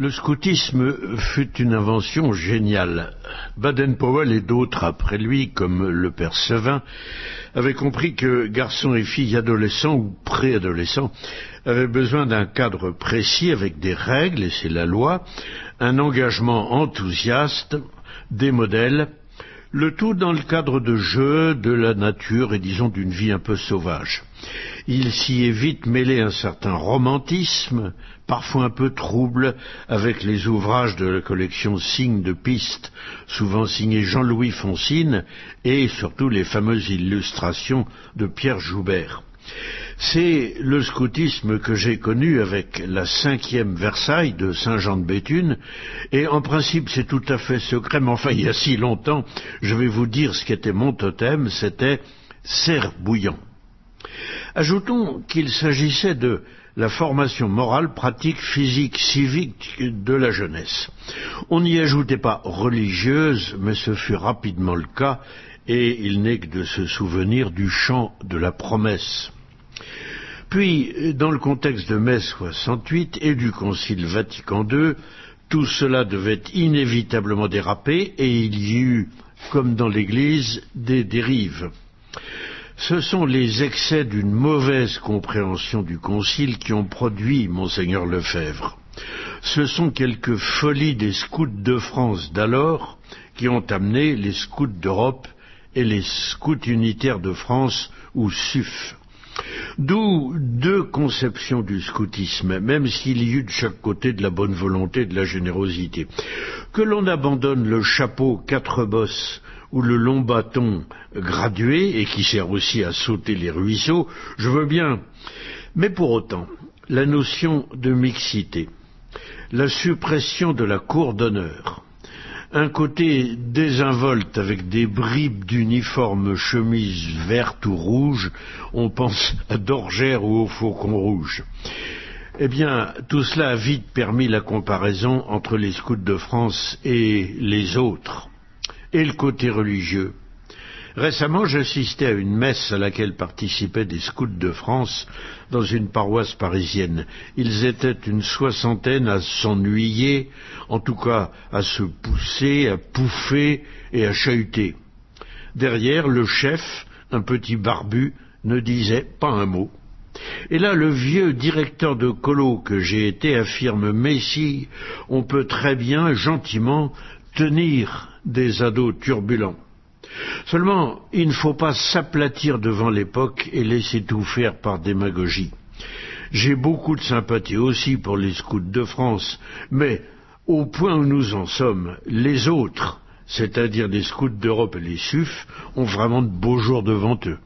Le scoutisme fut une invention géniale. Baden-Powell et d'autres après lui, comme le père Sevin, avaient compris que garçons et filles adolescents ou préadolescents avaient besoin d'un cadre précis avec des règles, et c'est la loi, un engagement enthousiaste, des modèles, le tout dans le cadre de jeux, de la nature et disons d'une vie un peu sauvage. Il s'y est vite mêlé un certain romantisme, parfois un peu trouble, avec les ouvrages de la collection Signes de piste, souvent signés Jean-Louis Foncine, et surtout les fameuses illustrations de Pierre Joubert. C'est le scoutisme que j'ai connu avec la cinquième Versailles de Saint-Jean de Béthune, et en principe c'est tout à fait secret, mais enfin il y a si longtemps, je vais vous dire ce qu'était mon totem, c'était cerf bouillant. Ajoutons qu'il s'agissait de la formation morale, pratique, physique, civique de la jeunesse. On n'y ajoutait pas religieuse, mais ce fut rapidement le cas, et il n'est que de se souvenir du chant de la promesse. Puis, dans le contexte de mai 68 et du Concile Vatican II, tout cela devait inévitablement déraper et il y eut, comme dans l'Église, des dérives. Ce sont les excès d'une mauvaise compréhension du Concile qui ont produit monseigneur Lefebvre. Ce sont quelques folies des scouts de France d'alors qui ont amené les scouts d'Europe et les scouts unitaires de France ou SUF. D'où deux conceptions du scoutisme, même s'il y eut de chaque côté de la bonne volonté et de la générosité. Que l'on abandonne le chapeau quatre bosses ou le long bâton gradué et qui sert aussi à sauter les ruisseaux, je veux bien. Mais pour autant, la notion de mixité, la suppression de la cour d'honneur, un côté désinvolte avec des bribes d'uniforme chemise verte ou rouge, on pense à Dorgère ou au Faucon Rouge. Eh bien, tout cela a vite permis la comparaison entre les scouts de France et les autres, et le côté religieux. Récemment, j'assistais à une messe à laquelle participaient des scouts de France dans une paroisse parisienne. Ils étaient une soixantaine à s'ennuyer, en tout cas à se pousser, à pouffer et à chahuter. Derrière, le chef, un petit barbu, ne disait pas un mot. Et là, le vieux directeur de colo que j'ai été affirme Mais si, on peut très bien, gentiment, tenir des ados turbulents. Seulement, il ne faut pas s'aplatir devant l'époque et laisser tout faire par démagogie. J'ai beaucoup de sympathie aussi pour les scouts de France, mais au point où nous en sommes, les autres, c'est-à-dire les scouts d'Europe et les SUF, ont vraiment de beaux jours devant eux.